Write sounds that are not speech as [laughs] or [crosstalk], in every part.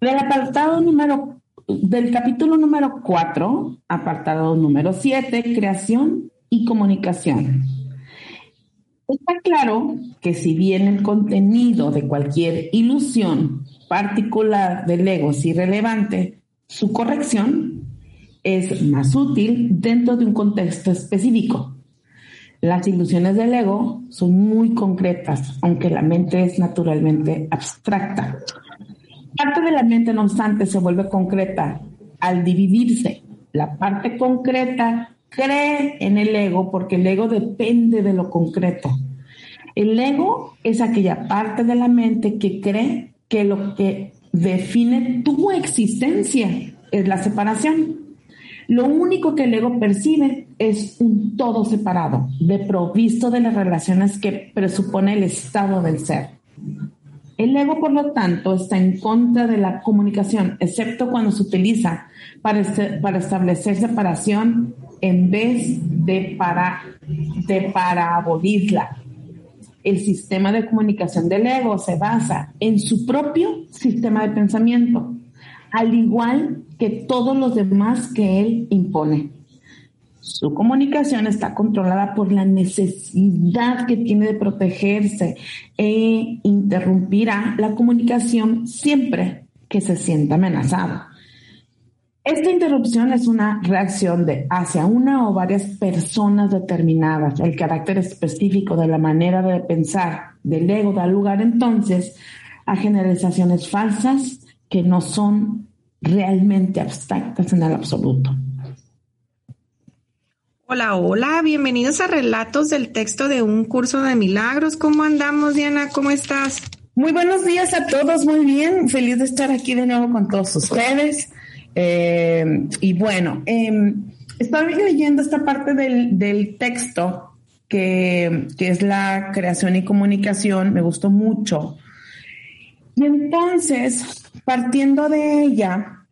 Del apartado número, del capítulo número 4, apartado número 7, creación y comunicación. Está claro que si bien el contenido de cualquier ilusión particular del ego es irrelevante, su corrección es más útil dentro de un contexto específico. Las ilusiones del ego son muy concretas, aunque la mente es naturalmente abstracta. Parte de la mente, no obstante, se vuelve concreta al dividirse. La parte concreta cree en el ego porque el ego depende de lo concreto. El ego es aquella parte de la mente que cree que lo que define tu existencia es la separación. Lo único que el ego percibe es un todo separado, de provisto de las relaciones que presupone el estado del ser. El ego, por lo tanto, está en contra de la comunicación, excepto cuando se utiliza para, para establecer separación en vez de de para abolirla. El sistema de comunicación del ego se basa en su propio sistema de pensamiento, al igual que todos los demás que él impone. Su comunicación está controlada por la necesidad que tiene de protegerse e interrumpirá la comunicación siempre que se sienta amenazado. Esta interrupción es una reacción de hacia una o varias personas determinadas. El carácter específico de la manera de pensar del ego da lugar entonces a generalizaciones falsas que no son realmente abstractas en el absoluto. Hola, hola, bienvenidos a Relatos del Texto de un Curso de Milagros. ¿Cómo andamos, Diana? ¿Cómo estás? Muy buenos días a todos, muy bien, feliz de estar aquí de nuevo con todos ustedes. Eh, y bueno, eh, estaba leyendo esta parte del, texto que, que es la creación y comunicación, me gustó mucho. Y entonces, partiendo de ella,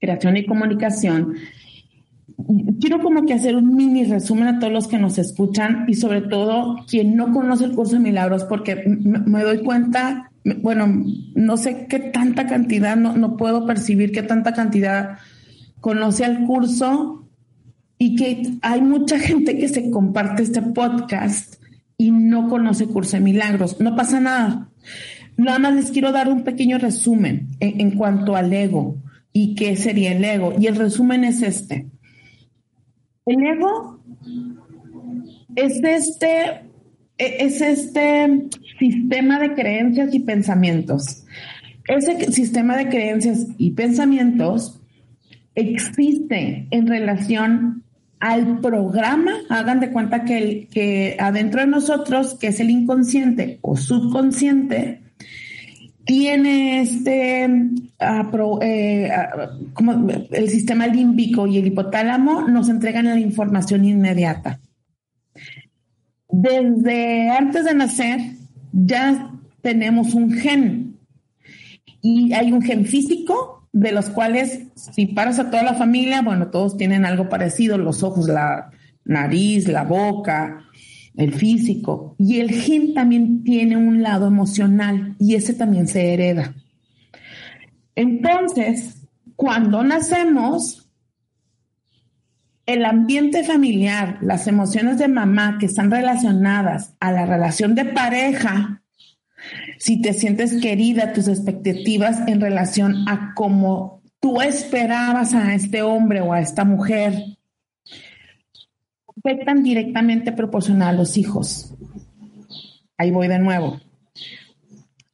creación y comunicación, quiero como que hacer un mini resumen a todos los que nos escuchan y sobre todo quien no conoce el curso de milagros porque me doy cuenta, bueno, no sé qué tanta cantidad, no, no puedo percibir qué tanta cantidad conoce al curso y que hay mucha gente que se comparte este podcast y no conoce curso de milagros. No pasa nada. Nada más les quiero dar un pequeño resumen en, en cuanto al ego y qué sería el ego. Y el resumen es este el ego es este, es este sistema de creencias y pensamientos. Ese sistema de creencias y pensamientos existe en relación al programa, hagan de cuenta que, el, que adentro de nosotros, que es el inconsciente o subconsciente, tiene este eh, como el sistema límbico y el hipotálamo nos entregan la información inmediata. Desde antes de nacer ya tenemos un gen y hay un gen físico de los cuales si paras a toda la familia, bueno, todos tienen algo parecido, los ojos, la nariz, la boca, el físico. Y el gen también tiene un lado emocional y ese también se hereda. Entonces, cuando nacemos, el ambiente familiar, las emociones de mamá que están relacionadas a la relación de pareja, si te sientes querida, tus expectativas en relación a cómo tú esperabas a este hombre o a esta mujer, afectan directamente proporcional a los hijos. Ahí voy de nuevo.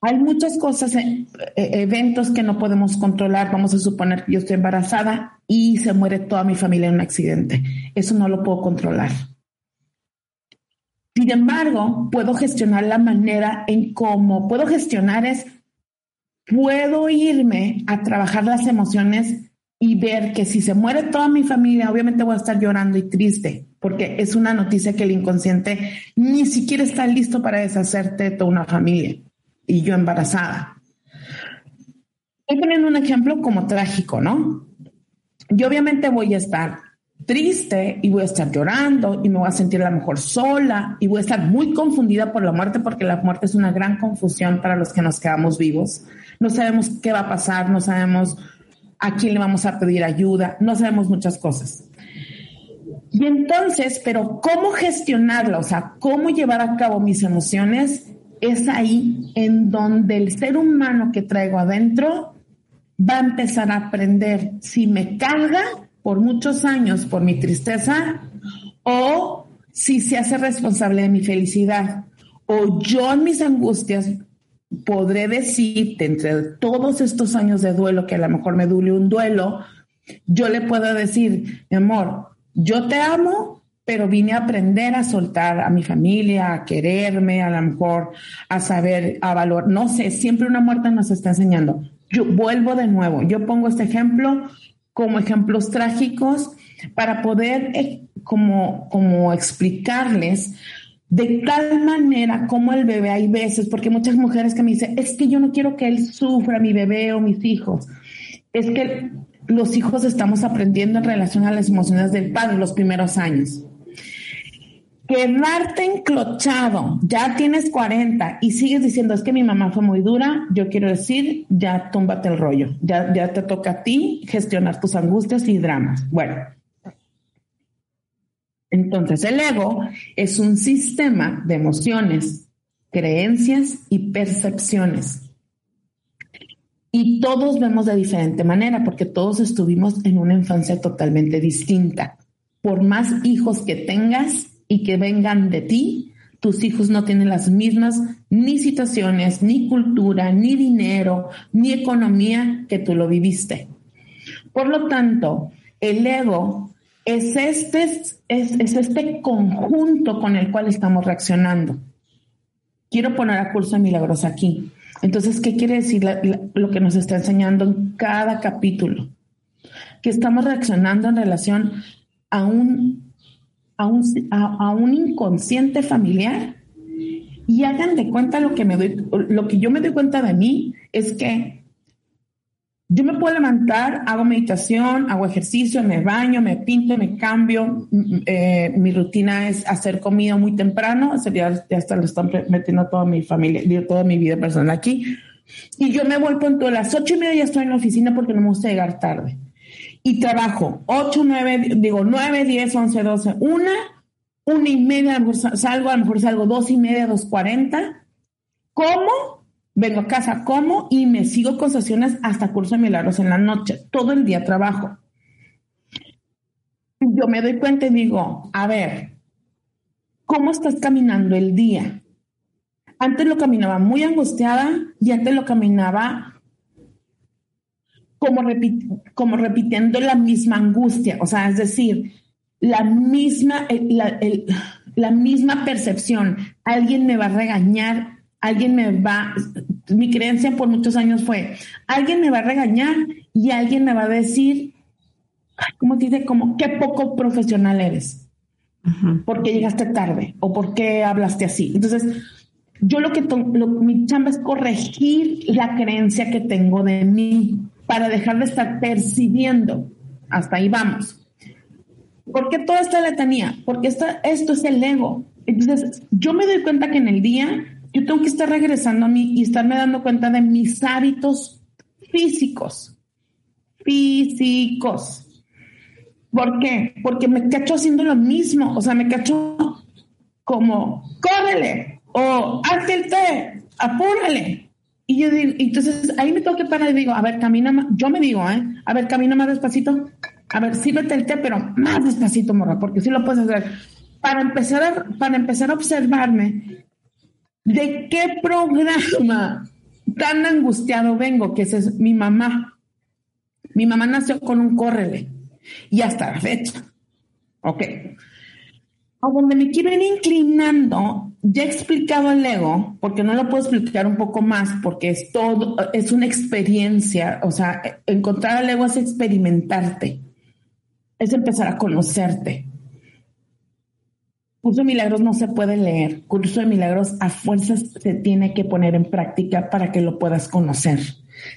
hay muchas cosas, eh, eh, eventos que no podemos controlar. Vamos a suponer que yo estoy embarazada y se muere toda mi familia en un accidente. Eso no lo puedo controlar. Sin embargo, puedo gestionar la manera en cómo puedo gestionar es, puedo irme a trabajar las emociones y ver que si se muere toda mi familia, obviamente voy a estar llorando y triste, porque es una noticia que el inconsciente ni siquiera está listo para deshacerte de toda una familia y yo embarazada. Estoy poniendo un ejemplo como trágico, ¿no? Yo obviamente voy a estar triste y voy a estar llorando y me voy a sentir a lo mejor sola y voy a estar muy confundida por la muerte porque la muerte es una gran confusión para los que nos quedamos vivos. No sabemos qué va a pasar, no sabemos a quién le vamos a pedir ayuda, no sabemos muchas cosas. Y entonces, pero ¿cómo gestionarla? O sea, ¿cómo llevar a cabo mis emociones? Es ahí en donde el ser humano que traigo adentro va a empezar a aprender si me carga por muchos años por mi tristeza o si se hace responsable de mi felicidad o yo en mis angustias podré decirte entre todos estos años de duelo, que a lo mejor me duele un duelo, yo le puedo decir, mi amor, yo te amo, pero vine a aprender a soltar a mi familia, a quererme, a lo mejor a saber, a valor. No sé, siempre una muerte nos está enseñando. Yo vuelvo de nuevo, yo pongo este ejemplo como ejemplos trágicos para poder eh, como, como explicarles de tal manera como el bebé hay veces, porque muchas mujeres que me dicen, es que yo no quiero que él sufra, mi bebé o mis hijos. Es que los hijos estamos aprendiendo en relación a las emociones del padre los primeros años. Quedarte enclochado, ya tienes 40 y sigues diciendo, es que mi mamá fue muy dura, yo quiero decir, ya túmbate el rollo, ya, ya te toca a ti gestionar tus angustias y dramas. Bueno, entonces, el ego es un sistema de emociones, creencias y percepciones. Y todos vemos de diferente manera porque todos estuvimos en una infancia totalmente distinta. Por más hijos que tengas y que vengan de ti, tus hijos no tienen las mismas ni situaciones, ni cultura, ni dinero, ni economía que tú lo viviste. Por lo tanto, el ego es este, es, este conjunto con el cual estamos reaccionando. Quiero poner a curso de milagros aquí. Entonces, ¿qué quiere decir lo que nos está enseñando en cada capítulo? Que estamos reaccionando en relación a un, a un, a, un inconsciente familiar. Y hagan de cuenta lo que me doy, lo que yo me doy cuenta de mí es que yo me puedo levantar, hago meditación, hago ejercicio, me baño, me pinto, me cambio. Eh, mi rutina es hacer comida muy temprano. Ya, ya hasta lo están metiendo toda mi familia, toda mi vida personal aquí. Y yo me vuelvo en todas las ocho y media ya estoy en la oficina porque no me gusta llegar tarde. Y trabajo ocho, nueve, digo nueve, diez, once, doce, una, una y media, salgo, a lo mejor salgo dos y media, dos cuarenta. ¿Cómo? Vengo a casa, como y me sigo con sesiones hasta curso de milagros en la noche. Todo el día trabajo. Yo me doy cuenta y digo, a ver, ¿cómo estás caminando el día? Antes lo caminaba muy angustiada y antes lo caminaba como, repitiendo la misma angustia. O sea, es decir, la misma, la misma percepción. Alguien me va a regañar, alguien me va, mi creencia por muchos años fue, alguien me va a regañar y alguien me va a decir, ¿cómo te dice? Como, qué poco profesional eres. porque llegaste tarde? ¿O por qué hablaste así? Entonces, yo lo que, mi chamba es corregir la creencia que tengo de mí para dejar de estar percibiendo. Hasta ahí vamos. ¿Por qué toda esta letanía? Porque esta, esto es el ego. Entonces, yo me doy cuenta que en el día yo tengo que estar regresando a mí y estarme dando cuenta de mis hábitos físicos. Físicos. ¿Por qué? Porque me cacho haciendo lo mismo. O sea, me cacho como, córrele o hazte el té, apúrale. Y yo digo, entonces ahí me tengo que parar y digo, a ver, camina más, yo me digo, ¿eh? A ver, camina más despacito. A ver, sírvete el té, pero más despacito, morra, porque sí lo puedes hacer. Para empezar a, para empezar a observarme ¿De qué programa tan angustiado vengo, que esa es mi mamá. Mi mamá nació con un córrele y hasta la fecha. Ok. A donde me quiero ir inclinando, ya he explicado el ego, porque no lo puedo explicar un poco más, porque es todo, es una experiencia. O sea, encontrar el ego es experimentarte, es empezar a conocerte. Curso de Milagros no se puede leer. Curso de Milagros a fuerzas se tiene que poner en práctica para que lo puedas conocer.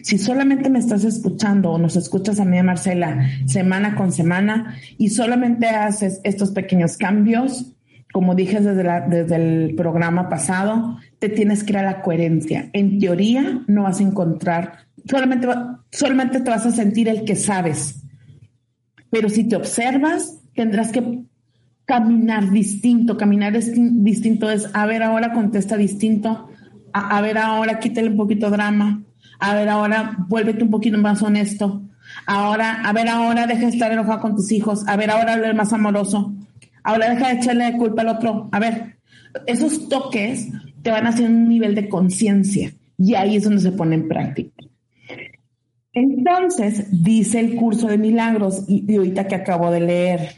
Si solamente me estás escuchando o nos escuchas a mí, Marcela, semana con semana y solamente haces estos pequeños cambios, como dije desde, desde el programa pasado, te tienes que ir a la coherencia. En teoría no vas a encontrar, solamente, solamente te vas a sentir el que sabes. Pero si te observas, tendrás que caminar distinto. Caminar distinto es, a ver, ahora contesta distinto. A, a ver, ahora quítale un poquito drama a ver, ahora vuélvete un poquito más honesto. Ahora, a ver, ahora deja de estar enojado con tus hijos. A ver, ahora habla más amoroso. Ahora deja de echarle culpa al otro. A ver, esos toques te van haciendo un nivel de conciencia y ahí es donde se pone en práctica. Entonces, dice el curso de milagros y ahorita que acabo de leer,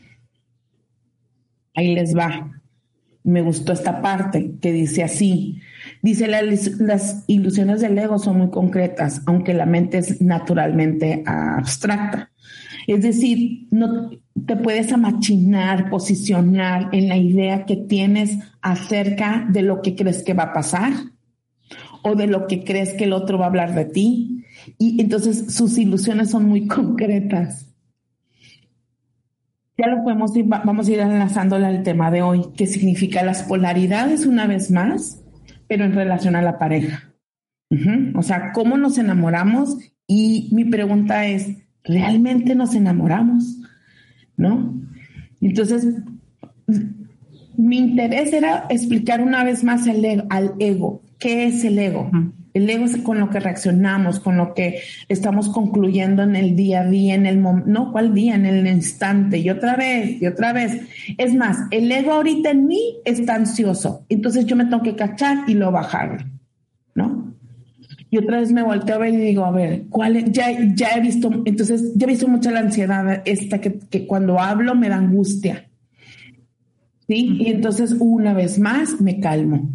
ahí les va. Me gustó esta parte que dice así, Dice, las ilusiones del ego son muy concretas, aunque la mente es naturalmente abstracta. Es decir, no te puedes amachinar, posicionar en la idea que tienes acerca de lo que crees que va a pasar o de lo que crees que el otro va a hablar de ti. Y entonces sus ilusiones son muy [laughs] concretas. Ya lo podemos ir, vamos a ir enlazándole al tema de hoy, que significa las polaridades una vez más pero en relación a la pareja. O sea, ¿cómo nos enamoramos? Y mi pregunta es, ¿realmente nos enamoramos? ¿No? Entonces, mi interés era explicar una vez más el, al ego. ¿Qué es el ego? El ego es con lo que reaccionamos, con lo que estamos concluyendo en el día a día, en el momento, no, ¿cuál día? En el instante, y otra vez, y otra vez. Es más, el ego ahorita en mí está ansioso, entonces yo me tengo que cachar y lo bajar, ¿no? Y otra vez me volteo a ver y digo, a ver, ¿cuál Ya, ya he visto, entonces, ya he visto mucha la ansiedad esta que, que cuando hablo me da angustia. ¿Sí? Y entonces una vez más me calmo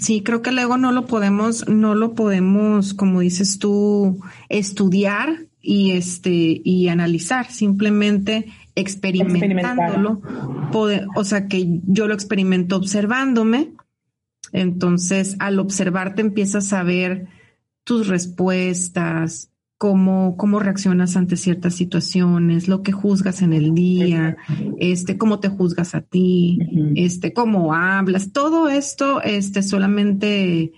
Sí, creo que el ego no lo podemos, no lo podemos, como dices tú, estudiar y este y analizar, simplemente experimentándolo. o sea que yo lo experimento observándome. Entonces, al observarte empiezas a ver tus respuestas, cómo, cómo reaccionas ante ciertas situaciones, lo que juzgas en el día, este, cómo te juzgas a ti, este, cómo hablas, todo esto, este, solamente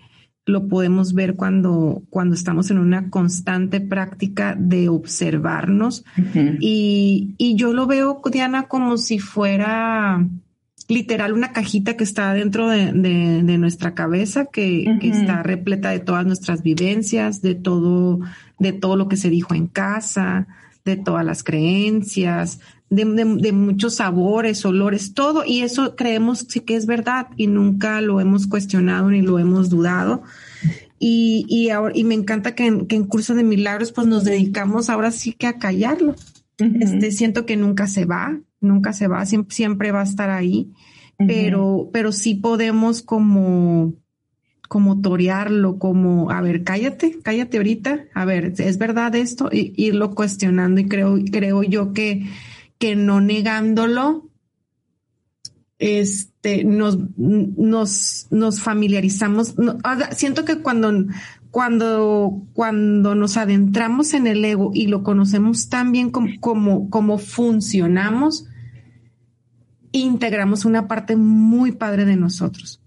lo podemos ver cuando, cuando estamos en una constante práctica de observarnos. y, y yo lo veo, Diana, como si fuera literal una cajita que está dentro de, de, nuestra cabeza, que, que, está repleta de todas nuestras vivencias, de todo, de todo lo que se dijo en casa, de todas las creencias, de, de, muchos sabores, olores, todo, y eso creemos sí que es verdad y nunca lo hemos cuestionado ni lo hemos dudado. Y, y, ahora, y me encanta que en, que en Curso de Milagros pues nos dedicamos ahora sí que a callarlo. Este, siento que nunca se va, nunca se va, siempre, siempre va a estar ahí, pero, pero sí podemos como, como torearlo, como, a ver, cállate, cállate ahorita, a ver, ¿es verdad esto? Y, irlo cuestionando y creo, creo yo que, que no negándolo, este, nos, nos, nos familiarizamos. siento que cuando, cuando, cuando nos adentramos en el ego y lo conocemos tan bien como, como, funcionamos, integramos una parte muy padre de nosotros.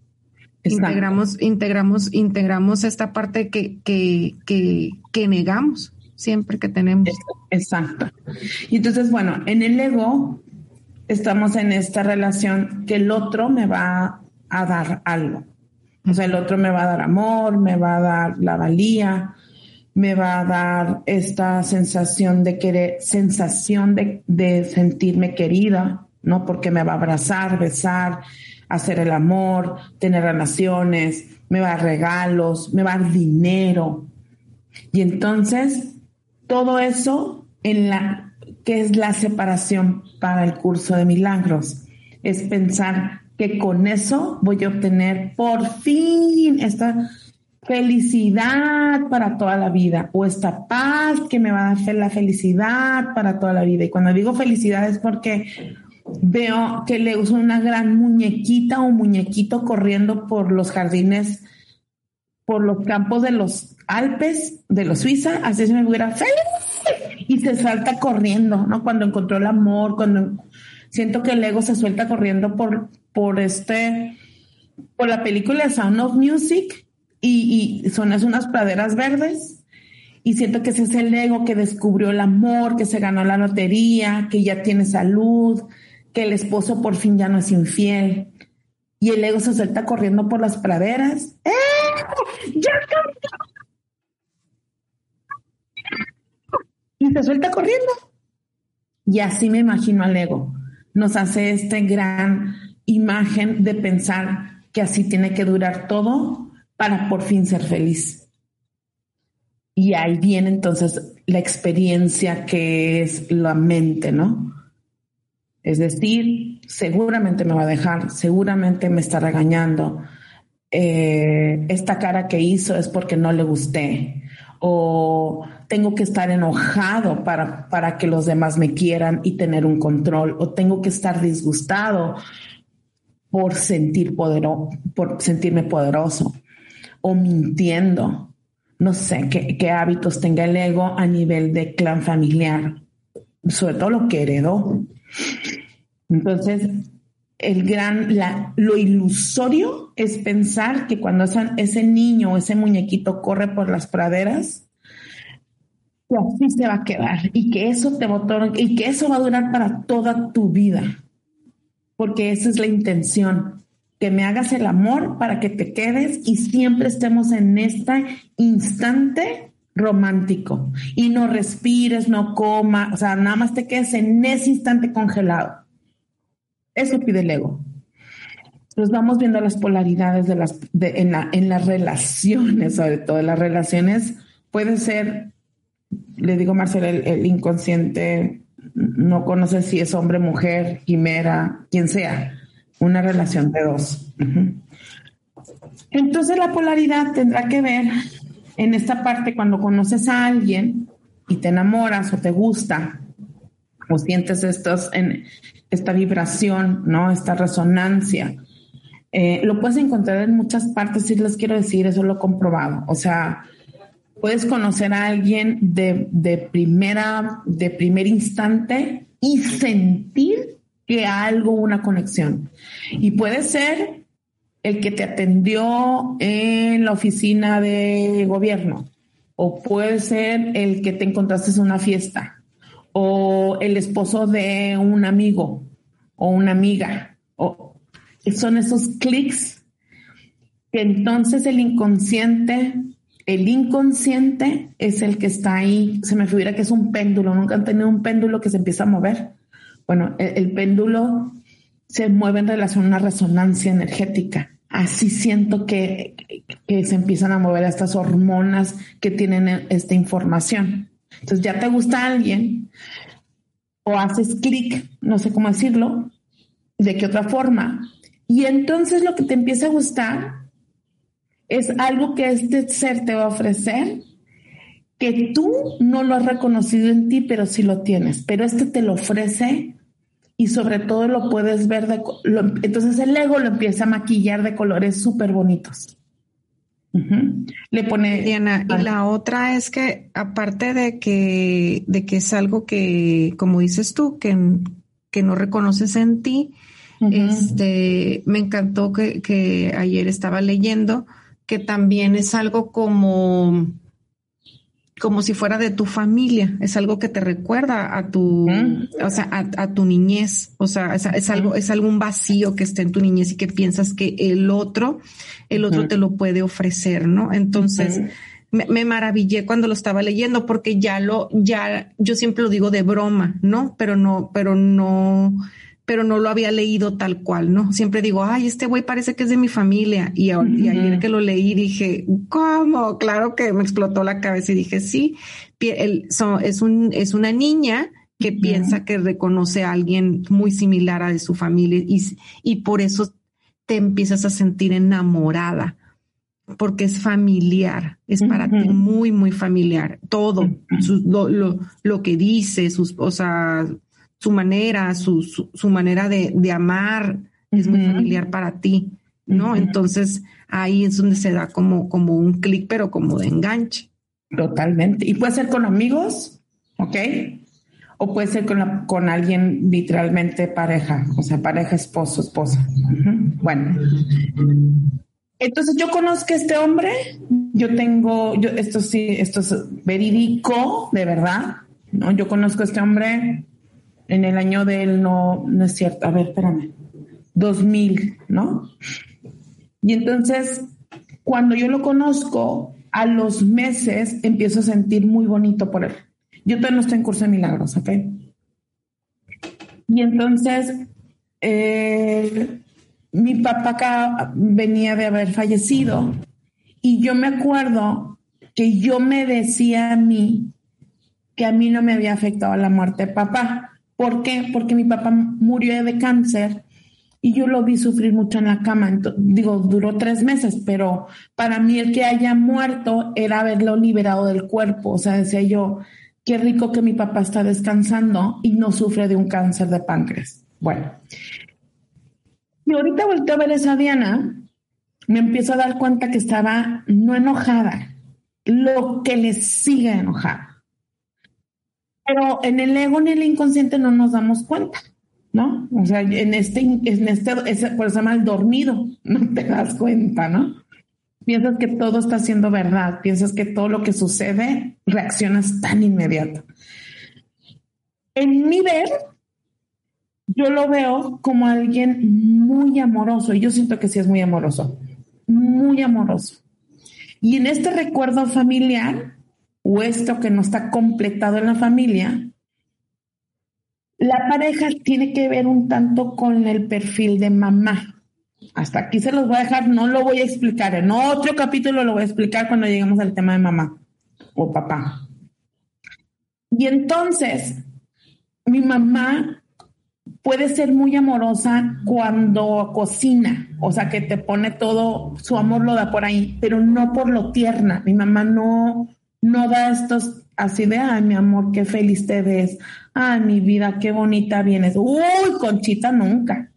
Integramos, integramos, integramos esta parte que, que, que, que negamos siempre que tenemos. Exacto. Y entonces, bueno, en el ego estamos en esta relación que el otro me va a dar algo. O sea, el otro me va a dar amor, me va a dar la valía, me va a dar esta sensación de querer, sensación de, sentirme querida, ¿no? Porque me va a abrazar, besar, hacer el amor, tener relaciones, me va a dar regalos, me va a dar dinero. Y entonces, todo eso en la que es la separación para el curso de milagros, es pensar que con eso voy a obtener por fin esta felicidad para toda la vida o esta paz que me va a hacer la felicidad para toda la vida. Y cuando digo felicidad es porque veo que le uso una gran muñequita o muñequito corriendo por los jardines, por los campos de los Alpes, de los Suiza, así se me hubiera feliz y se salta corriendo, ¿no? Cuando encontró el amor, cuando siento que el ego se suelta corriendo por, por este, por la película Sound of Music y, y son unas praderas verdes y siento que ese es el ego que descubrió el amor, que se ganó la lotería, que ya tiene salud, que el esposo por fin ya no es infiel. Y el ego se suelta corriendo por las praderas. ¡Eh! ¡Ya Y se suelta corriendo. Y así me imagino al ego. Nos hace esta gran imagen de pensar que así tiene que durar todo para por fin ser feliz. Y ahí viene entonces la experiencia que es la mente, ¿no? Es decir, seguramente me va a dejar, seguramente me está regañando. Eh, esta cara que hizo es porque no le gusté. O tengo que estar enojado para, para que los demás me quieran y tener un control. O tengo que estar disgustado por sentir poderoso, por sentirme poderoso. O mintiendo. No sé qué, qué hábitos tenga el ego a nivel de clan familiar. Sobre todo lo que heredó entonces, el gran, la, lo ilusorio es pensar que cuando ese niño o ese muñequito corre por las praderas, que así se va a quedar y que eso te botó, y que eso va a durar para toda tu vida. Porque esa es la intención, que me hagas el amor para que te quedes y siempre estemos en este instante romántico y no respires, no coma, o sea, nada más te quedes en ese instante congelado. Eso pide el ego. Nos vamos viendo las polaridades de las, en, en las relaciones, sobre todo. Las relaciones puede ser, le digo Marcela, el, inconsciente no conoce si es hombre, mujer, quimera, quien sea. Una relación de dos. Entonces la polaridad tendrá que ver en esta parte cuando conoces a alguien y te enamoras o te gusta o sientes estos en esta vibración, ¿no? Esta resonancia. Eh, lo puedes encontrar en muchas partes, si les quiero decir, eso lo he comprobado. O sea, puedes conocer a alguien de, de primera, de primer instante y sentir que algo, una conexión. Y puede ser el que te atendió en la oficina de gobierno, o puede ser el que te encontraste en una fiesta, o el esposo de un amigo o una amiga. O, son esos clics que entonces el inconsciente, el inconsciente es el que está ahí. Se me figura que es un péndulo. Nunca han tenido un péndulo que se empieza a mover. Bueno, el, péndulo se mueve en relación a una resonancia energética. Así siento que, que se empiezan a mover estas hormonas que tienen esta información. Entonces ya te gusta alguien o haces clic, no sé cómo decirlo, de qué otra forma. Y entonces lo que te empieza a gustar es algo que este ser te va a ofrecer que tú no lo has reconocido en ti, pero sí lo tienes. Pero este te lo ofrece y sobre todo lo puedes ver de... entonces el ego lo empieza a maquillar de colores súper bonitos. Le pone Diana, y la otra es que aparte de que, de que es algo que, como dices tú, que, que no reconoces en ti, este, me encantó que, que ayer estaba leyendo que también es algo como como si fuera de tu familia, es algo que te recuerda a tu, o sea, a, tu niñez, o sea, es, algo, es algún vacío que está en tu niñez y que piensas que el otro, el otro te lo puede ofrecer, ¿no? Entonces, me, me, maravillé cuando lo estaba leyendo porque ya lo, ya, yo siempre lo digo de broma, ¿no? Pero no, pero no, pero no lo había leído tal cual, ¿no? Siempre digo, ay, este güey parece que es de mi familia. Y, ayer que lo leí dije, ¿cómo? Claro que me explotó la cabeza y dije, sí, es, un, es una niña que piensa que reconoce a alguien muy similar a de su familia y, y por eso te empiezas a sentir enamorada porque es familiar, es para ti muy, muy familiar. Todo, lo, lo, que dice, sus, o sea, su manera, su, su, manera de, de, amar es muy familiar para ti, ¿no? Entonces ahí es donde se da como, como un clic, pero como de enganche. Totalmente. Y puede ser con amigos, ¿ok? O puede ser con, con alguien literalmente pareja, o sea, pareja, esposo, esposa. Bueno. Entonces yo conozco a este hombre, yo tengo, yo, esto sí, esto es verídico, de verdad, ¿no? Yo conozco a este hombre, en el año del, no, no es cierto, a ver, espérame, 2000, ¿no? Y entonces, cuando yo lo conozco, a los meses empiezo a sentir muy bonito por él. Yo todavía no estoy en curso de milagros, ¿ok? Y entonces, eh, mi papá acá venía de haber fallecido y yo me acuerdo que yo me decía a mí que a mí no me había afectado la muerte de papá. ¿Por qué? Porque mi papá murió de cáncer y yo lo vi sufrir mucho en la cama. digo, duró tres meses, pero para mí el que haya muerto era haberlo liberado del cuerpo. O sea, decía yo, qué rico que mi papá está descansando y no sufre de un cáncer de páncreas. Bueno, y ahorita volteo a ver esa Diana, me empiezo a dar cuenta que estaba no enojada, lo que le sigue enojada pero en el ego, en el inconsciente no nos damos cuenta, ¿no? O sea, en este, en este, por eso se llama el dormido, [laughs] no te das cuenta, ¿no? Piensas que todo está siendo verdad, piensas que todo lo que sucede reaccionas tan inmediato. En mi ver, yo lo veo como alguien muy amoroso, y yo siento que sí es muy amoroso, muy amoroso. Y en este recuerdo familiar, o esto que no está completado en la familia, la pareja tiene que ver un tanto con el perfil de mamá. Hasta aquí se los voy a dejar, no lo voy a explicar. En otro capítulo lo voy a explicar cuando lleguemos al tema de mamá o papá. Y entonces, mi mamá puede ser muy amorosa cuando cocina, o sea, que te pone todo, su amor lo da por ahí, pero no por lo tierna. Mi mamá no, no da estos así de, ay, mi amor, qué feliz te ves, ay, mi vida, qué bonita vienes, uy, Conchita, nunca.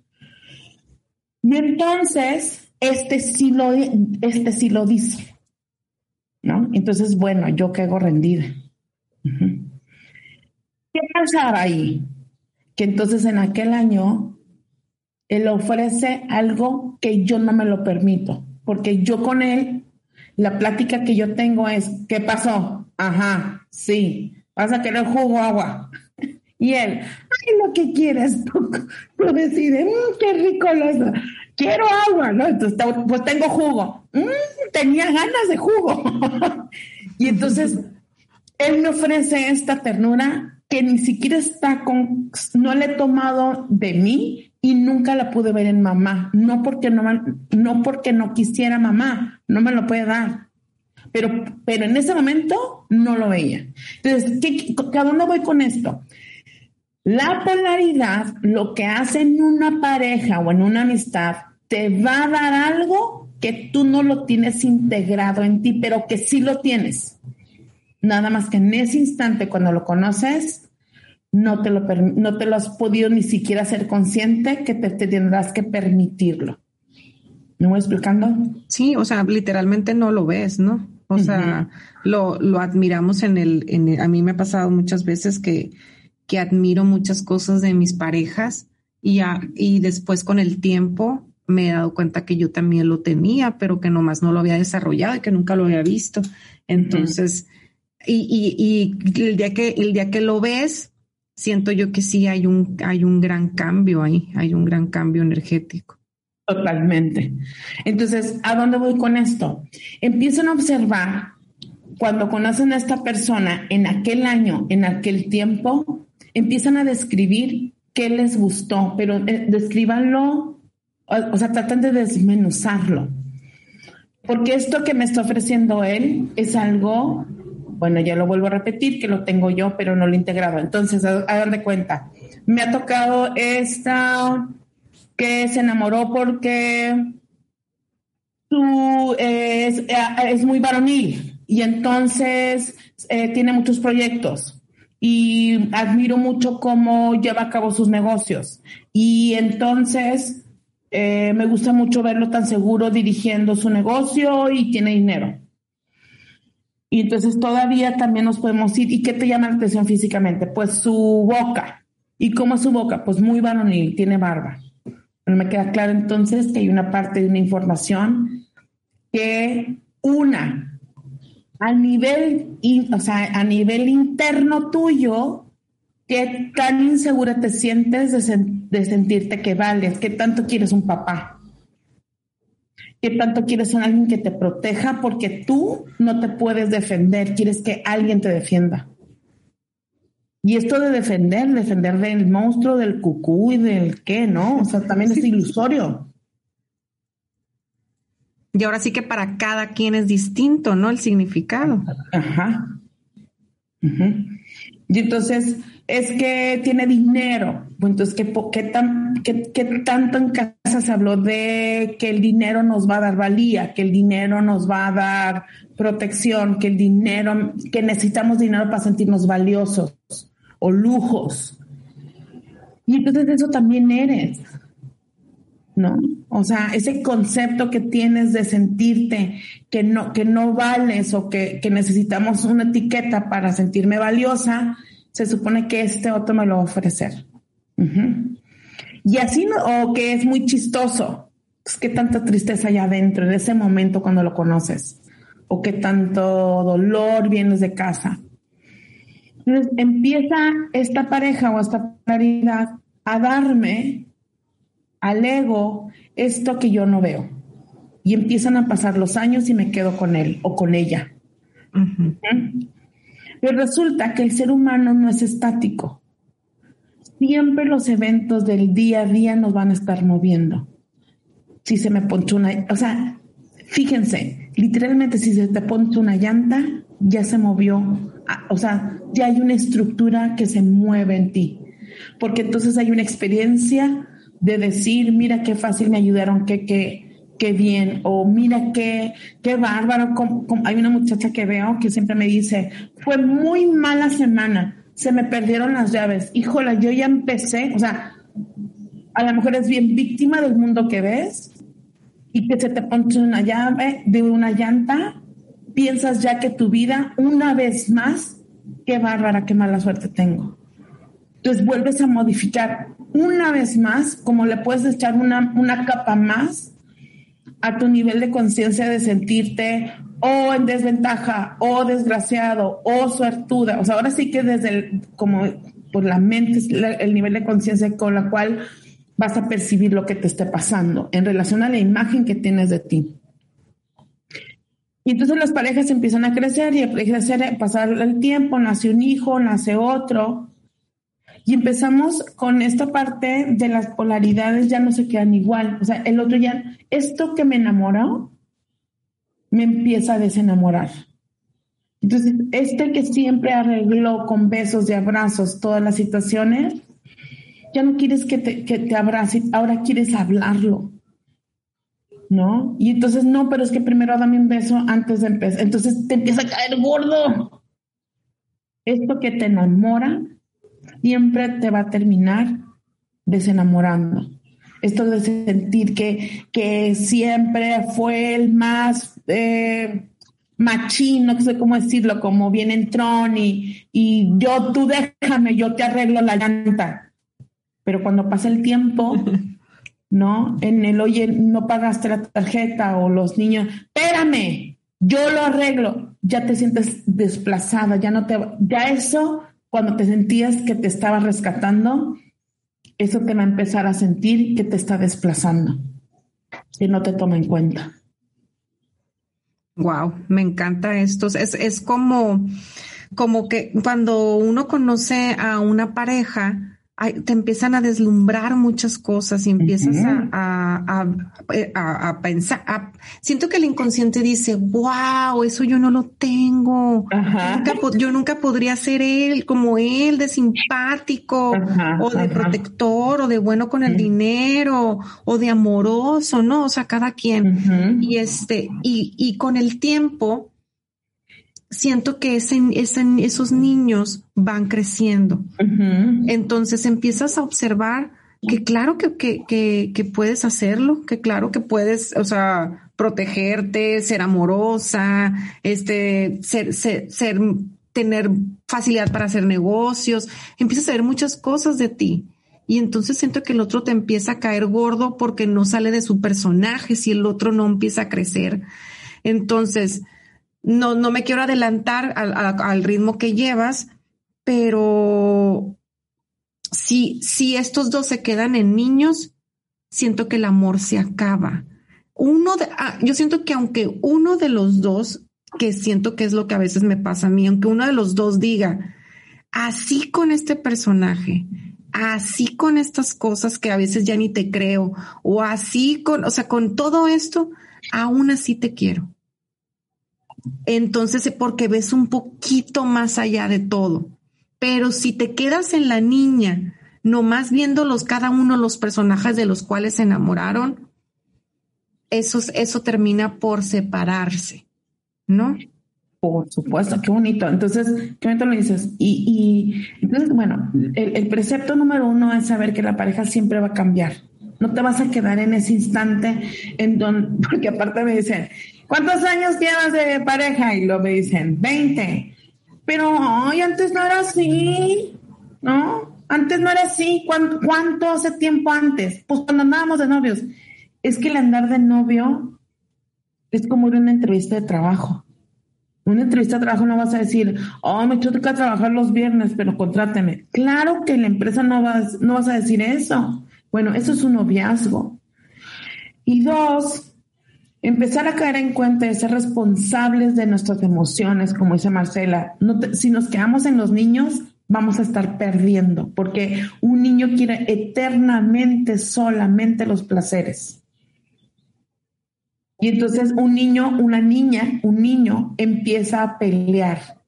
Y entonces, este sí lo, este sí lo dice, ¿no? Entonces, bueno, yo quedo rendida. ¿Qué pasaba ahí? Que entonces en aquel año él ofrece algo que yo no me lo permito, porque yo con él la plática que yo tengo es, ¿qué pasó? Ajá, sí, vas a querer jugo agua. [laughs] Y él, ay, lo que quieres, tú, tú decides, mm, qué rico lo quiero agua, ¿no? Entonces, pues tengo jugo. Mm, tenía ganas de jugo. [laughs] y entonces, él me ofrece esta ternura que ni siquiera está con, no le he tomado de mí y nunca la pude ver en mamá. No porque no, no porque no quisiera mamá, no me lo puede dar. Pero, pero en ese momento no lo veía. Entonces, ¿qué, ¿a dónde voy con esto? La polaridad, lo que hace en una pareja o en una amistad, te va a dar algo que tú no lo tienes integrado en ti, pero que sí lo tienes. Nada más que en ese instante, cuando lo conoces, no te lo, no te lo has podido ni siquiera ser consciente que te, tendrás que permitirlo. ¿Me voy explicando? Sí, o sea, literalmente no lo ves, ¿no? O sea, lo, lo, admiramos en el, en a mí me ha pasado muchas veces que, que admiro muchas cosas de mis parejas y, y después con el tiempo me he dado cuenta que yo también lo tenía, pero que nomás no lo había desarrollado y que nunca lo había visto. Entonces, y, y, el día que, el día que lo ves, siento yo que sí hay un, hay un gran cambio ahí, hay un gran cambio energético. Totalmente. Entonces, ¿a dónde voy con esto? Empiezan a observar cuando conocen a esta persona en aquel año, en aquel tiempo, empiezan a describir qué les gustó, pero eh, descríbanlo, o, sea, tratan de desmenuzarlo. Porque esto que me está ofreciendo él es algo, bueno, ya lo vuelvo a repetir, que lo tengo yo, pero no lo he integrado. Entonces, a de cuenta, me ha tocado esta que se enamoró porque tú es, eh, es muy varonil y entonces eh, tiene muchos proyectos y admiro mucho cómo lleva a cabo sus negocios. Y entonces eh, me gusta mucho verlo tan seguro dirigiendo su negocio y tiene dinero. Y entonces todavía también nos podemos ir. ¿Y qué te llama la atención físicamente? Pues su boca. ¿Y cómo es su boca? Pues muy varonil, tiene barba. Pero me queda claro entonces que hay una parte de una información que una a nivel, o sea, a nivel interno tuyo, qué tan insegura te sientes de, sentirte que vales, qué tanto quieres un papá, qué tanto quieres un alguien que te proteja porque tú no te puedes defender, quieres que alguien te defienda. Y esto de defender, defender del monstruo, del cucú y del qué, ¿no? O sea, también es ilusorio. Y ahora sí que para cada quien es distinto, ¿no? El significado. Ajá. Y entonces es que tiene dinero. Entonces, ¿qué, qué, tan, qué, tanto en casa se habló de que el dinero nos va a dar valía, que el dinero nos va a dar protección, que el dinero, que necesitamos dinero para sentirnos valiosos o lujos? Y entonces eso también eres. ¿no? O sea, ese concepto que tienes de sentirte que no, que no vales o que, necesitamos una etiqueta para sentirme valiosa, se supone que este otro me lo va a ofrecer. Y así, no, o que es muy chistoso, pues qué tanta tristeza hay adentro en ese momento cuando lo conoces, o qué tanto dolor vienes de casa. Entonces empieza esta pareja o esta claridad a darme al ego esto que yo no veo. Y empiezan a pasar los años y me quedo con él o con ella. Pero resulta que el ser humano no es estático. Siempre los eventos del día a día nos van a estar moviendo. Si se me ponchó una, o sea, fíjense, literalmente si se te ponche una llanta, ya se movió, ah, o sea, ya hay una estructura que se mueve en ti, porque entonces hay una experiencia de decir, mira qué fácil me ayudaron, qué, qué, qué bien, o mira qué, qué bárbaro. hay una muchacha que veo que siempre me dice, fue muy mala semana, se me perdieron las llaves. Híjola, yo ya empecé, o sea, a lo mejor es bien víctima del mundo que ves y que se te ponche una llave de una llanta, piensas ya que tu vida, una vez más, qué bárbara, qué mala suerte tengo. Entonces vuelves a modificar una vez más, como le puedes echar una, una capa más a tu nivel de conciencia de sentirte o en desventaja, o desgraciado, o suertuda. O sea, ahora sí que desde el, como por la mente el nivel de conciencia con la cual vas a percibir lo que te esté pasando en relación a la imagen que tienes de ti. Y entonces las parejas empiezan a crecer y a crecer, pasar el tiempo, nace un hijo, nace otro, y empezamos con esta parte de las polaridades ya no se quedan igual. O sea, el otro ya, esto que me enamoró, me empieza a desenamorar. Entonces, este que siempre arregló con besos y abrazos todas las situaciones, ya no quieres que te, que te abrace, ahora quieres hablarlo. ¿No? Y entonces, no, pero es que primero dame un beso antes de empezar. Entonces te empieza a caer gordo. Esto que te enamora siempre te va a terminar desenamorando. Esto de sentir que, que siempre fue el más eh, machino, no sé cómo decirlo, como viene en Tron y, y yo, tú déjame, yo te arreglo la llanta. Pero cuando pasa el tiempo, [laughs] ¿no? En el, oye, no pagaste la tarjeta o los niños, espérame, yo lo arreglo, ya te sientes desplazada, ya no te, ya eso cuando te sentías que te estaba rescatando, eso te va a empezar a sentir que te está desplazando, que no te toma en cuenta. Wow, me encanta esto. Es, es como, como que cuando uno conoce a una pareja, te empiezan a deslumbrar muchas cosas y empiezas a, a, pensar. siento que el inconsciente dice, wow, eso yo no lo tengo. Yo, nunca, podría ser él, como él, de simpático, o de protector, o de bueno con el dinero, o de amoroso, ¿no? O sea, cada quien. Y este, y, y con el tiempo, siento que ese, esos niños van creciendo. Entonces empiezas a observar que claro que, que, puedes hacerlo, que claro que puedes, o sea, protegerte, ser amorosa, este, ser, ser, ser, tener facilidad para hacer negocios, empiezas a ver muchas cosas de ti. Y entonces siento que el otro te empieza a caer gordo porque no sale de su personaje si el otro no empieza a crecer. Entonces, no, no me quiero adelantar al, ritmo que llevas, pero si, si estos dos se quedan en niños, siento que el amor se acaba. Uno de, ah, yo siento que aunque uno de los dos, que siento que es lo que a veces me pasa a mí, aunque uno de los dos diga, así con este personaje, así con estas cosas que a veces ya ni te creo, o así con, o sea, con todo esto, aún así te quiero. Entonces, porque ves un poquito más allá de todo. Pero si te quedas en la niña, nomás viéndolos cada uno los personajes de los cuales se enamoraron, eso, eso termina por separarse, ¿no? Por supuesto, qué bonito. Entonces, qué bonito lo dices. Y, y entonces, bueno, el, el, precepto número uno es saber que la pareja siempre va a cambiar. No te vas a quedar en ese instante en donde, [laughs] porque aparte me dicen, ¿Cuántos años llevas de pareja? Y lo me dicen, 20. Pero, ay, antes no era así, ¿no? Antes no era así. ¿Cuánto, hace tiempo antes? Pues cuando andábamos de novios. Es que el andar de novio es como ir a una entrevista de trabajo. Una entrevista de trabajo no vas a decir, oh, me toca trabajar los viernes, pero contráteme. Claro que la empresa no vas, no vas a decir eso. Bueno, eso es un noviazgo. Y dos, empezar a caer en cuenta de ser responsables de nuestras emociones, como dice Marcela. si nos quedamos en los niños, vamos a estar perdiendo, porque un niño quiere eternamente solamente los placeres. Y entonces un niño, una niña, un niño empieza a pelear.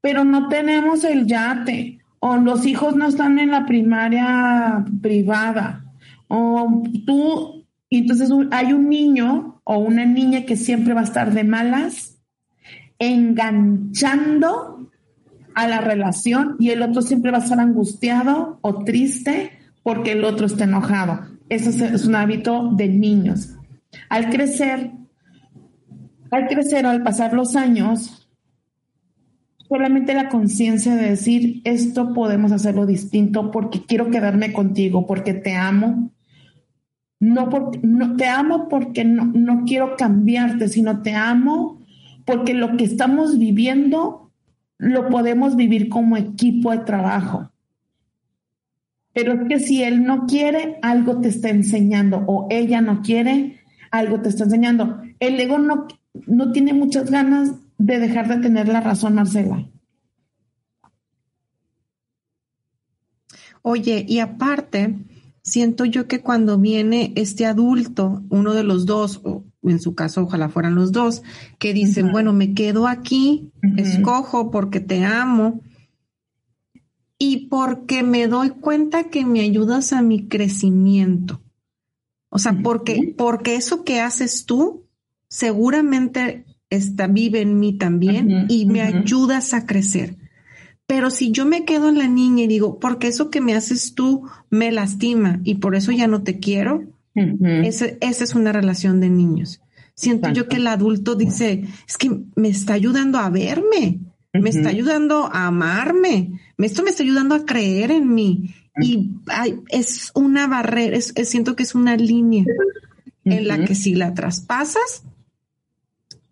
Pero no tenemos el yate, o los hijos no están en la primaria privada, o tú, y entonces hay un niño o una niña que siempre va a estar de malas, enganchando a la relación y el otro siempre va a estar angustiado o triste porque el otro está enojado. Eso es, un hábito de niños. Al crecer, al crecer, al pasar los años, solamente la conciencia de decir, esto podemos hacerlo distinto porque quiero quedarme contigo, porque te amo, no porque no te amo porque no, no quiero cambiarte, sino te amo porque lo que estamos viviendo lo podemos vivir como equipo de trabajo. Pero es que si él no quiere, algo te está enseñando, o ella no quiere, algo te está enseñando. El ego no, no tiene muchas ganas de dejar de tener la razón, Marcela. Oye, y aparte, siento yo que cuando viene este adulto, uno de los dos, o en su caso ojalá fueran los dos, que dicen, bueno, me quedo aquí, escojo porque te amo y porque me doy cuenta que me ayudas a mi crecimiento. O sea, porque, porque eso que haces tú seguramente está, vive en mí también y me ayudas a crecer. Pero si yo me quedo en la niña y digo, porque eso que me haces tú me lastima y por eso ya no te quiero, esa es una relación de niños. Siento yo que el adulto dice, es que me está ayudando a verme, me está ayudando a amarme, esto me está ayudando a creer en mí. Y es una barrera, siento que es una línea en la que si la traspasas,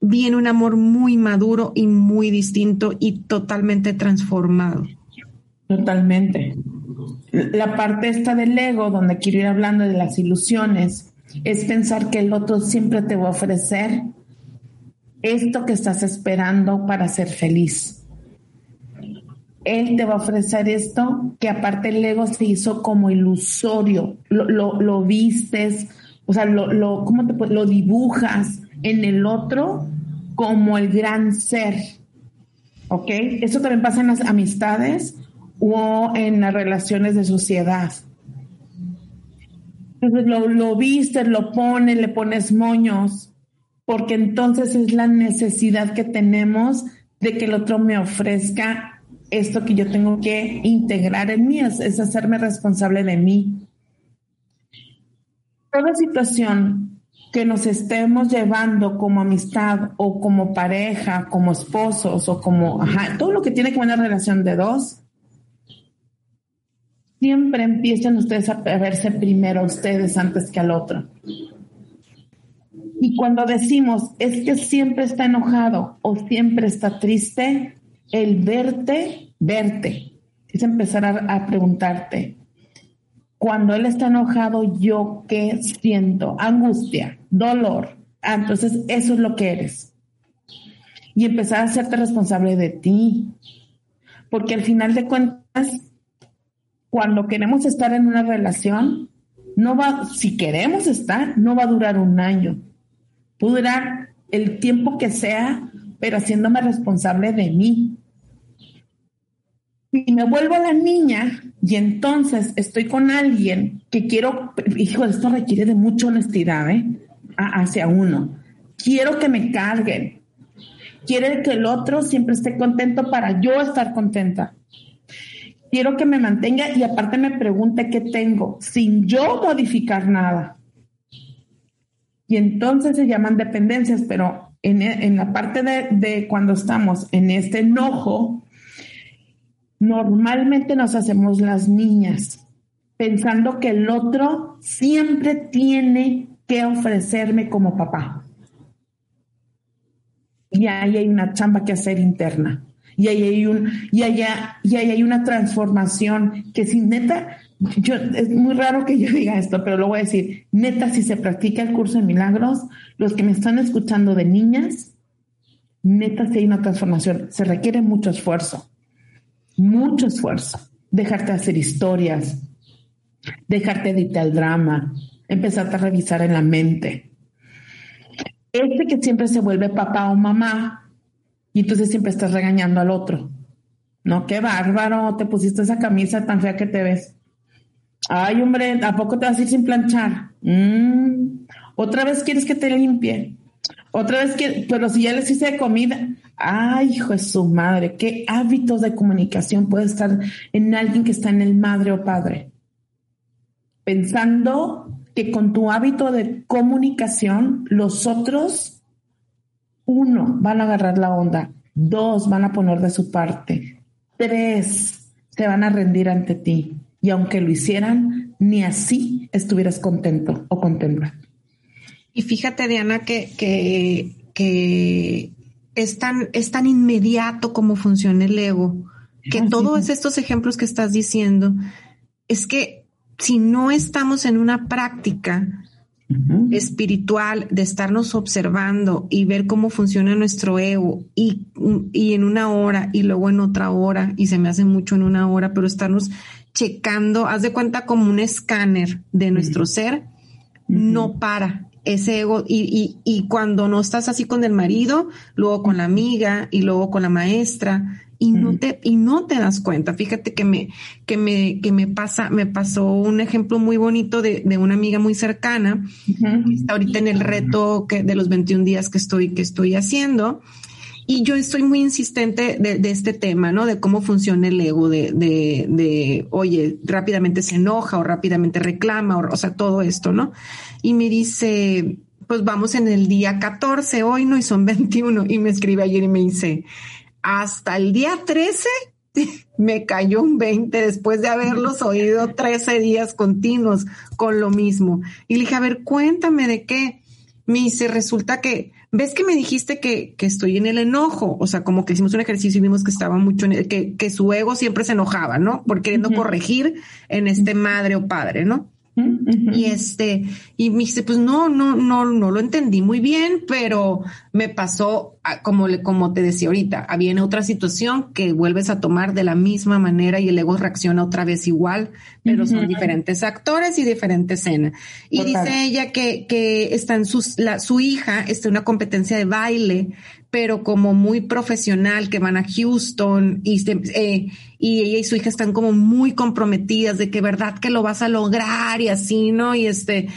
viene un amor muy maduro y muy distinto y totalmente transformado. Totalmente. La parte esta del ego, donde quiero ir hablando de las ilusiones, es pensar que el otro siempre te va a ofrecer esto que estás esperando para ser feliz. él te va a ofrecer esto, que aparte el ego se hizo como ilusorio, lo, lo, lo vistes, o sea, lo, lo, ¿cómo te, lo dibujas en el otro como el gran ser. ¿Ok? Eso también pasa en las amistades o en las relaciones de sociedad. Entonces lo, lo vistes, lo pones, le pones moños, porque entonces es la necesidad que tenemos de que el otro me ofrezca esto que yo tengo que integrar en mí, es, es hacerme responsable de mí. Toda situación que nos estemos llevando como amistad o como pareja, como esposos o como, todo lo que tiene que ver una relación de dos, siempre empiezan ustedes a verse primero a ustedes antes que al otro. Y cuando decimos es que siempre está enojado o siempre está triste, el verte, verte, es empezar a preguntarte, cuando él está enojado, yo qué siento? Angustia, dolor. Ah, entonces eso es lo que eres. Y empezar a hacerte responsable de ti. Porque al final de cuentas, cuando queremos estar en una relación, no va, si queremos estar, no va a durar un año. Puede durar el tiempo que sea, pero haciéndome responsable de mí. Si me vuelvo la niña y entonces estoy con alguien que quiero, hijo, esto requiere de mucha honestidad ¿eh? Hacia uno. Quiero que me carguen. Quiere que el otro siempre esté contento para yo estar contenta. Quiero que me mantenga y aparte me pregunte qué tengo, sin yo modificar nada. Y entonces se llaman dependencias, pero en, en la parte de, de cuando estamos en este enojo, normalmente nos hacemos las niñas, pensando que el otro siempre tiene que ofrecerme como papá. Y ahí hay una chamba que hacer interna. Y ahí hay, y allá, y hay una transformación que si neta, yo, es muy raro que yo [laughs] diga esto, pero lo voy a decir, neta, si se practica el curso de milagros, los que me están escuchando de niñas, neta, si hay una transformación, se requiere mucho esfuerzo. Mucho esfuerzo, dejarte hacer historias, dejarte editar el drama, empezarte a revisar en la mente. Este que siempre se vuelve papá o mamá y entonces siempre estás regañando al otro. No, qué bárbaro, te pusiste esa camisa tan fea que te ves. Ay, hombre, ¿a poco te vas a ir sin planchar? Mm, Otra vez quieres que te limpie. Otra vez que, pero si ya les hice de comida, ay, hijo de su madre, qué hábitos de comunicación puede estar en alguien que está en el madre o padre. Pensando que con tu hábito de comunicación, los otros, uno, van a agarrar la onda, dos, van a poner de su parte, tres, se van a rendir ante ti. Y aunque lo hicieran, ni así estuvieras contento o contenta. Y fíjate, Diana, que, que, que es, tan, es tan inmediato como funciona el ego, que todos estos ejemplos que estás diciendo, es que si no estamos en una práctica espiritual de estarnos observando y ver cómo funciona nuestro ego y, y, en una hora y luego en otra hora y se me hace mucho en una hora, pero estarnos checando, haz de cuenta como un escáner de nuestro ser, no para. Ese ego y, y, y, cuando no estás así con el marido, luego con la amiga y luego con la maestra y no te y no te das cuenta. Fíjate que me que me que me pasa me pasó un ejemplo muy bonito de, de una amiga muy cercana que está ahorita en el reto que de los 21 días que estoy que estoy haciendo y yo estoy muy insistente de, de, este tema, ¿no? De cómo funciona el ego, de, de, de, oye, rápidamente se enoja o rápidamente reclama, o, o sea, todo esto, ¿no? Y me dice, pues vamos en el día 14 hoy, ¿no? Y son 21. Y me escribe ayer y me dice, hasta el día 13 [laughs] me cayó un 20 después de haberlos oído 13 días continuos con lo mismo. Y le dije, a ver, cuéntame de qué. Me dice, resulta que ves que me dijiste que, que estoy en el enojo, o sea, como que hicimos un ejercicio y vimos que estaba mucho en el, que, que su ego siempre se enojaba, ¿no? Por queriendo uh -huh. corregir en este madre o padre, ¿no? Y este, y me dice, pues no, no, no, no lo entendí muy bien, pero me pasó como, como te decía ahorita, viene otra situación que vuelves a tomar de la misma manera y el ego reacciona otra vez igual, pero son diferentes actores y diferentes escenas. Y dice ella que, que está en sus, la, su hija está en una competencia de baile pero como muy profesional, que van a Houston y, eh, y ella y su hija están como muy comprometidas de que verdad que lo vas a lograr y así, ¿no? Y este,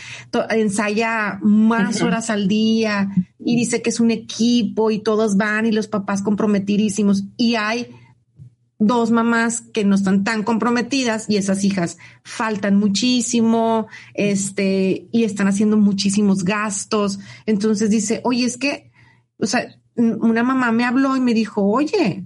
ensaya más horas al día y dice que es un equipo y todos van y los papás comprometidísimos y hay dos mamás que no están tan comprometidas y esas hijas faltan muchísimo, este, y están haciendo muchísimos gastos. Entonces dice, oye, es que, o sea, una mamá me habló y me dijo, oye,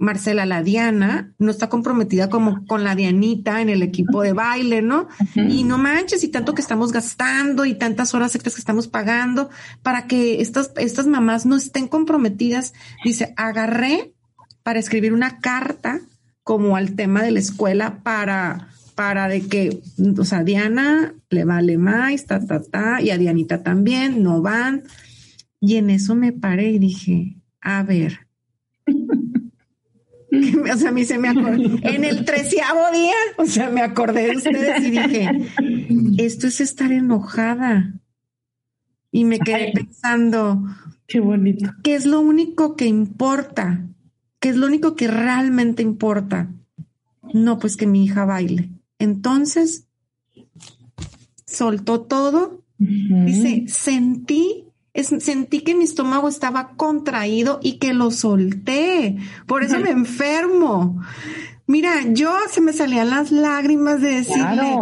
Marcela, la Diana no está comprometida como con la Dianita en el equipo de baile, ¿no? Y no manches, y tanto que estamos gastando y tantas horas extras que estamos pagando para que estas, estas mamás no estén comprometidas. Dice, agarré para escribir una carta como al tema de la escuela para, para de que, o sea, Diana le vale más, ta, ta, ta, y a Dianita también, no van. Y en eso me paré y dije, a ver. [laughs] o sea, a mí se me acordó. En el treceavo día, o sea, me acordé de ustedes y dije, esto es estar enojada. Y me quedé pensando, qué bonito. ¿Qué es lo único que importa? ¿Qué es lo único que realmente importa? No, pues que mi hija baile. Entonces, soltó todo. Dice, sentí sentí que mi estómago estaba contraído y que lo solté. Por eso me enfermo. Mira, yo se me salían las lágrimas de decirle,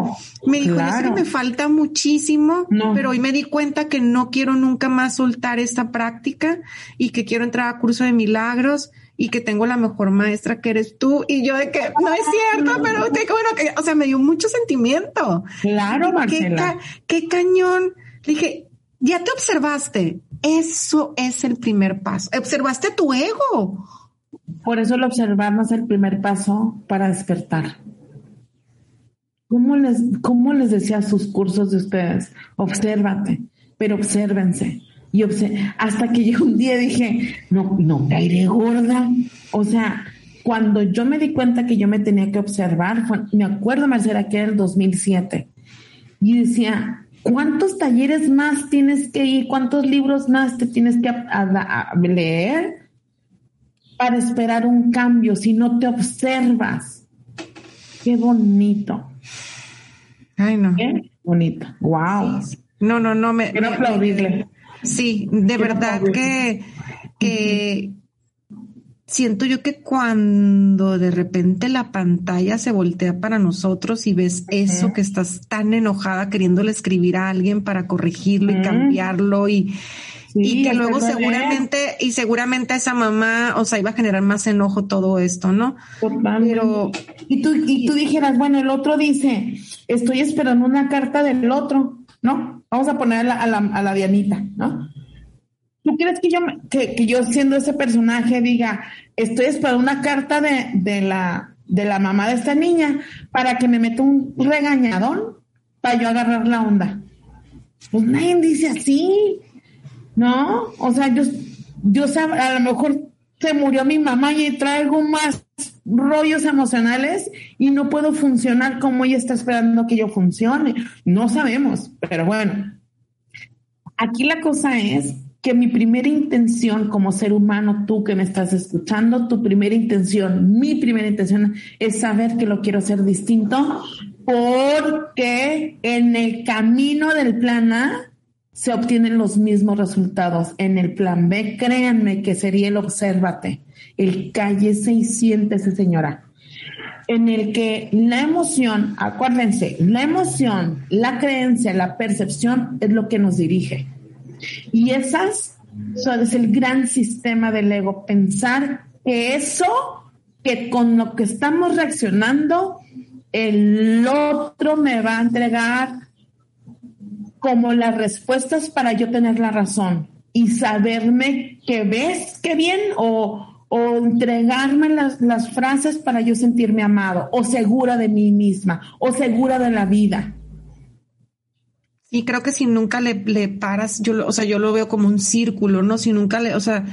me dijo, es que me falta muchísimo, pero hoy me di cuenta que no quiero nunca más soltar esta práctica y que quiero entrar a curso de milagros y que tengo la mejor maestra que eres tú. Y yo de que no es cierto, pero te, bueno, que, o sea, me dio mucho sentimiento. Claro, Marcela. Qué, qué cañón. Le dije, ya te observaste. Eso es el primer paso. Observaste tu ego. Por eso el observarnos es el primer paso para despertar. ¿Cómo les, cómo les decía sus cursos de ustedes? Obsérvate, pero obsérvense. Y hasta que yo un día dije, no, no, caeré gorda. O sea, cuando yo me di cuenta que yo me tenía que observar, me acuerdo, Marcela, que era el 2007. Y decía, ¿cuántos talleres más tienes que ir? ¿Cuántos libros más te tienes que leer para esperar un cambio si no te observas? Qué bonito. Ay, no. Qué bonito. Wow. No, no, no, me. Quiero aplaudirle. Sí, de verdad que, que, siento yo que cuando de repente la pantalla se voltea para nosotros y ves eso que estás tan enojada queriéndole escribir a alguien para corregirlo y cambiarlo y, y que luego seguramente, y seguramente a esa mamá, o sea, iba a generar más enojo todo esto, ¿no? Pero. Y tú, y tú dijeras, bueno, el otro dice, estoy esperando una carta del otro, ¿no? Vamos a poner a la, a la Dianita, ¿no? ¿Tú crees que yo, que, yo siendo ese personaje diga, estoy esperando una carta de, de, la, de la mamá de esta niña para que me meta un regañadón para yo agarrar la onda? Pues nadie dice así, ¿no? O sea, yo, yo a lo mejor se murió mi mamá y traigo más rollos emocionales y no puedo funcionar como ella está esperando que yo funcione. No sabemos, pero bueno. Aquí la cosa es que mi primera intención como ser humano, tú que me estás escuchando, tu primera intención, mi primera intención es saber que lo quiero hacer distinto porque en el camino del plan A se obtienen los mismos resultados. En el plan B, créanme que sería el obsérvate, el cállese y siéntese, señora. En el que la emoción, acuérdense, la emoción, la creencia, la percepción es lo que nos dirige y esas son, es el gran sistema del ego, pensar que eso, que con lo que estamos reaccionando, el otro me va a entregar como las respuestas para yo tener la razón y saberme que ves qué bien o, o entregarme las, las frases para yo sentirme amado o segura de mí misma o segura de la vida. Y creo que si nunca le, le paras, yo, o sea, yo lo veo como un círculo, ¿no? Si nunca le, o sea,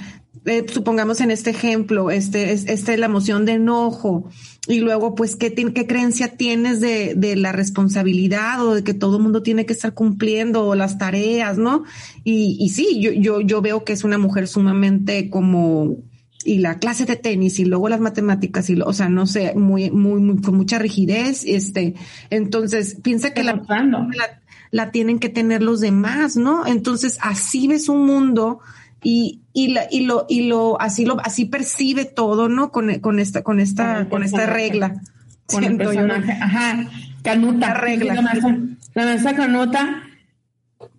eh, supongamos en este ejemplo, este, este, la emoción de enojo, y luego, pues, ¿qué, qué creencia tienes de, de la responsabilidad o de que todo el mundo tiene que estar cumpliendo las tareas, ¿no? Y, y sí, yo, yo, yo veo que es una mujer sumamente como, y la clase de tenis y luego las matemáticas y lo, o sea, no sé, muy, muy, muy, con mucha rigidez, este, entonces piensa que la, la, la, tienen que tener los demás, ¿no? Entonces así ves un mundo y, y, la, y lo, y lo, así lo, así percibe todo, ¿no? Con, con esta, con esta, con esta regla. Con el personaje, ajá, canuta. regla. La mesa canuta,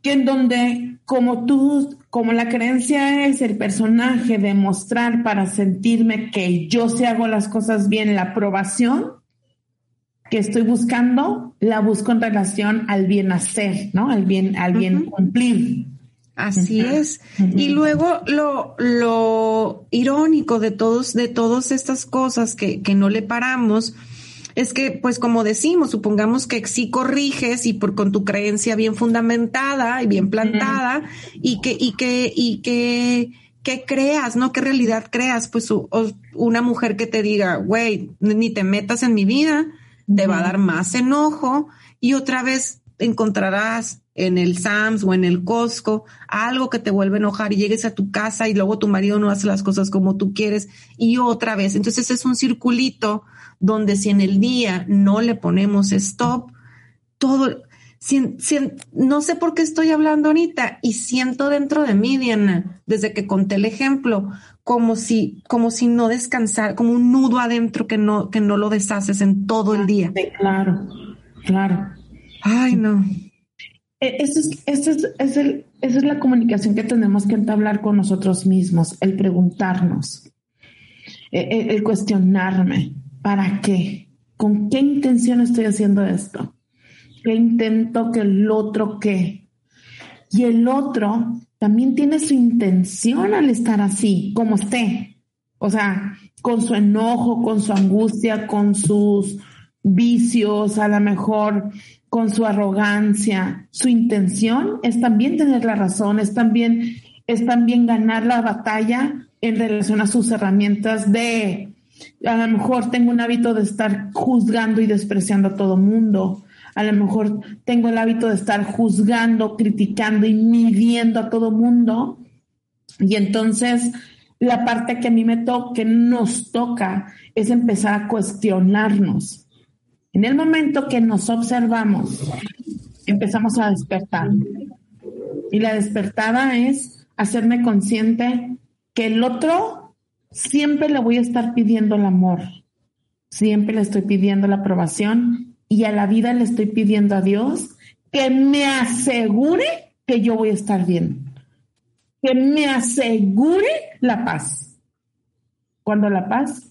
que en donde, como tú como la creencia es el personaje demostrar para sentirme que yo se hago las cosas bien, la aprobación que estoy buscando, la busco en relación al bien hacer, ¿no? Al bien, al bien cumplir. Así es. Y luego lo, lo irónico de todos, de todas estas cosas que, que no le paramos, es que, pues como decimos, supongamos que sí corriges y por con tu creencia bien fundamentada y bien plantada y que, y que, y que, que creas, ¿no? ¿Qué realidad creas? Pues una mujer que te diga, güey, ni te metas en mi vida, te va a dar más enojo y otra vez encontrarás en el Sams o en el Costco algo que te vuelve a enojar y llegues a tu casa y luego tu marido no hace las cosas como tú quieres y otra vez. Entonces es un circulito donde si en el día no le ponemos stop, todo, no sé por qué estoy hablando ahorita y siento dentro de mí, Diana, desde que conté el ejemplo, como si, como si no descansar, como un nudo adentro que no, que no lo deshaces en todo el día. claro, claro. Ay, no. E, es, es, es el, esa es la comunicación que tenemos que entablar con nosotros mismos, el preguntarnos, el, e, el cuestionarme. ¿Para qué? ¿Con qué intención estoy haciendo esto? ¿Qué intento que el otro qué? Y el otro también tiene su intención al estar así, como esté. O sea, con su enojo, con su angustia, con sus vicios, a lo mejor con su arrogancia. Su intención es también tener la razón, es también, es también ganar la batalla en relación a sus herramientas de a lo mejor tengo un hábito de estar juzgando y despreciando a todo mundo. A lo mejor tengo el hábito de estar juzgando, criticando y midiendo a todo mundo. Y entonces la parte que a mí me toca, que nos toca, es empezar a cuestionarnos. En el momento que nos observamos, empezamos a despertar. Y la despertada es hacerme consciente que el otro siempre le voy a estar pidiendo el amor, siempre le estoy pidiendo la aprobación y a la vida le estoy pidiendo a Dios que me asegure que yo voy a estar bien, que me asegure la paz. Cuando la paz,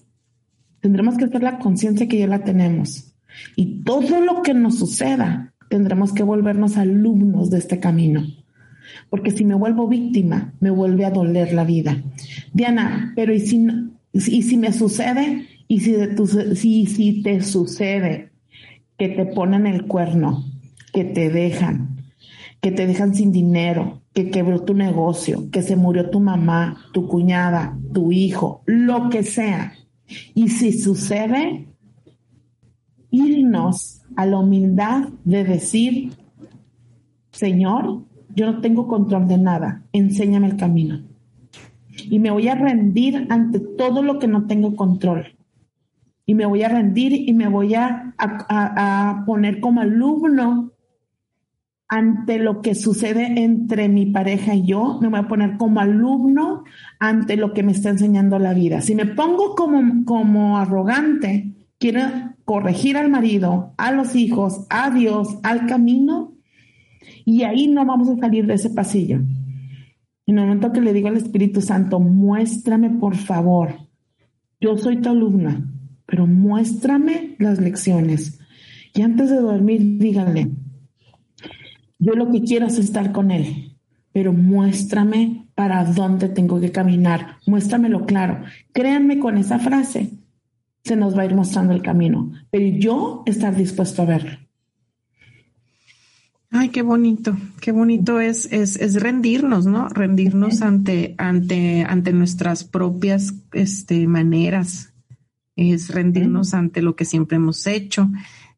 tendremos que hacer la conciencia que ya la tenemos. Y todo lo que nos suceda, tendremos que volvernos alumnos de este camino porque si me vuelvo víctima, me vuelve a doler la vida. Diana, pero ¿y si, y si me sucede? ¿Y si, de si te sucede que te ponen el cuerno, que te dejan, que te dejan sin dinero, que quebró tu negocio, que se murió tu mamá, tu cuñada, tu hijo, lo que sea? Y si sucede, irnos a la humildad de decir, Señor, yo no tengo control de nada, enséñame el camino. Y me voy a rendir ante todo lo que no tengo control. Y me voy a rendir y me voy a, a, poner como alumno ante lo que sucede entre mi pareja y yo, me voy a poner como alumno ante lo que me está enseñando la vida. Si me pongo como, como arrogante, quiero corregir al marido, a los hijos, a Dios, al camino, y ahí no vamos a salir de ese pasillo. En el momento que le digo al Espíritu Santo, muéstrame por favor, yo soy tu alumna, pero muéstrame las lecciones. Y antes de dormir, díganle, yo lo que quiero es estar con Él, pero muéstrame para dónde tengo que caminar, muéstramelo claro. Créanme con esa frase, se nos va a ir mostrando el camino, pero yo estar dispuesto a verlo. Ay, qué bonito, qué bonito es, es, es rendirnos, ¿no? Rendirnos ante, ante, ante nuestras propias este, maneras, es rendirnos ante lo que siempre hemos hecho.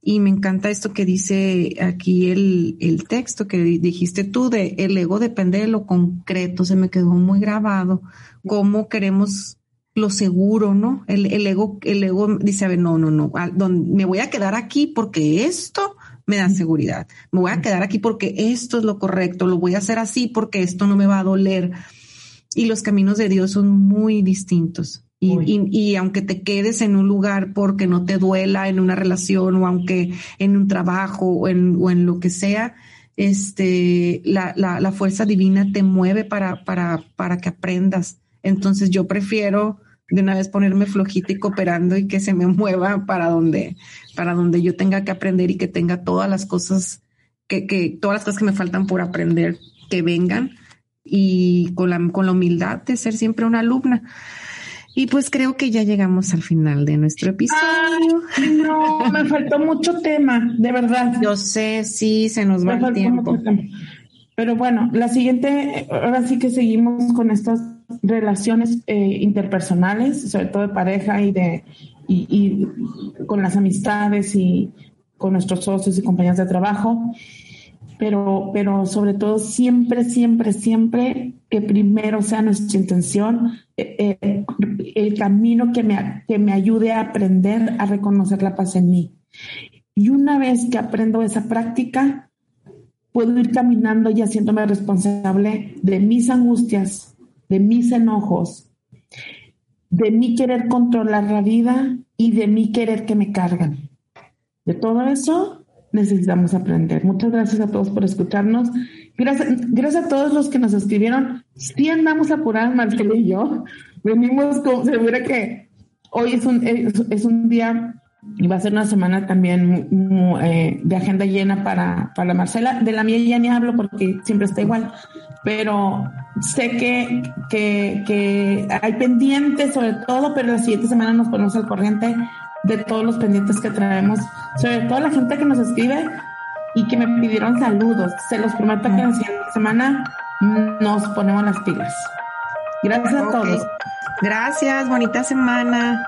Y me encanta esto que dice aquí el, el texto que dijiste tú de el ego depende de lo concreto, se me quedó muy grabado, cómo queremos lo seguro, ¿no? El, el ego, el ego dice, a ver, no, no, no, me voy a quedar aquí porque esto me da seguridad. Me voy a quedar aquí porque esto es lo correcto, lo voy a hacer así porque esto no me va a doler. Y los caminos de Dios son muy distintos. Y, aunque te quedes en un lugar porque no te duela en una relación o aunque en un trabajo o en, o en lo que sea, este, la, la, la, fuerza divina te mueve para, para, para que aprendas. Entonces yo prefiero de una vez ponerme flojita y cooperando y que se me [laughs] mueva para donde, para donde yo tenga que aprender y que tenga todas las cosas que, que todas las cosas que me faltan por aprender que vengan y con la, con la humildad de ser siempre una alumna. Y pues creo que ya llegamos al final de nuestro episodio. no, me faltó mucho tema, de verdad. Yo sé, sí, se nos va el tiempo. Pero bueno, la siguiente, ahora sí que seguimos con estas relaciones eh, interpersonales, sobre todo de pareja y de y, con las amistades y con nuestros socios y compañeros de trabajo, pero, pero sobre todo siempre, siempre, siempre que primero sea nuestra intención eh, eh, el camino que me, que me ayude a aprender a reconocer la paz en mí. Y una vez que aprendo esa práctica, puedo ir caminando y haciéndome responsable de mis angustias, de mis enojos, de mi querer controlar la vida y de mi querer que me cargan. De todo eso necesitamos aprender. Muchas gracias a todos por escucharnos. Gracias, a todos los que nos escribieron. Sí andamos apurados, Marcelo y yo. Venimos con, segura que hoy es un, es, un día y va a ser una semana también eh, de agenda llena para, para Marcela. De la mía ya ni hablo porque siempre está igual pero sé que, que, hay pendientes sobre todo, pero la siguiente semana nos ponemos al corriente de todos los pendientes que traemos, sobre todo la gente que nos escribe y que me pidieron saludos. Se los prometo que la siguiente semana nos ponemos las pilas. Gracias a todos. Gracias, bonita semana.